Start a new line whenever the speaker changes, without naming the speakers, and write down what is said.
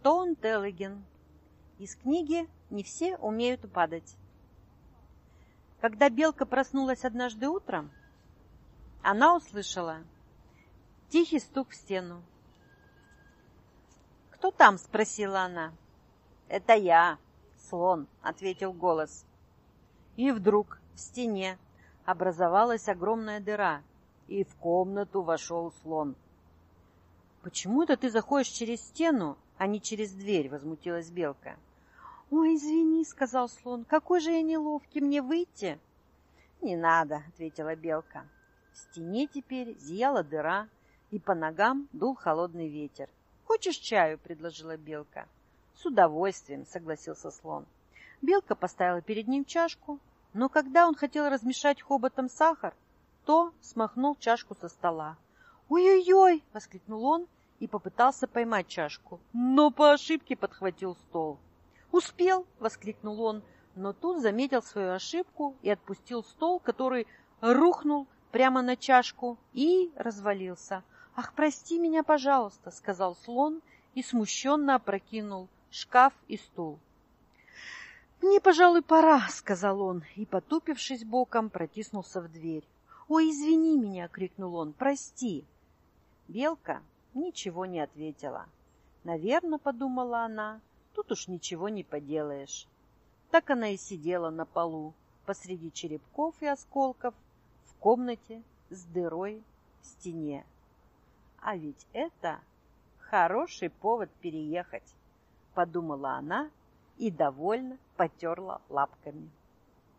Стоун Теллиген. Из книги «Не все умеют падать». Когда белка проснулась однажды утром, она услышала тихий стук в стену. «Кто там?» — спросила она. «Это я, слон», — ответил голос. И вдруг в стене образовалась огромная дыра, и в комнату вошел слон. «Почему это ты заходишь через стену, а не через дверь?» — возмутилась белка. «Ой, извини», — сказал слон, — «какой же я неловкий, мне выйти?» «Не надо», — ответила белка. В стене теперь зияла дыра, и по ногам дул холодный ветер. «Хочешь чаю?» — предложила белка. «С удовольствием», — согласился слон. Белка поставила перед ним чашку, но когда он хотел размешать хоботом сахар, то смахнул чашку со стола. «Ой-ой-ой!» — воскликнул он и попытался поймать чашку, но по ошибке подхватил стол. «Успел!» — воскликнул он, но тут заметил свою ошибку и отпустил стол, который рухнул прямо на чашку и развалился. «Ах, прости меня, пожалуйста!» — сказал слон и смущенно опрокинул шкаф и стул. «Мне, пожалуй, пора», — сказал он, и, потупившись боком, протиснулся в дверь. «Ой, извини меня!» — крикнул он. «Прости!» Белка ничего не ответила. «Наверное, — подумала она, — тут уж ничего не поделаешь». Так она и сидела на полу, посреди черепков и осколков, в комнате с дырой в стене. А ведь это хороший повод переехать, подумала она и довольно потерла лапками.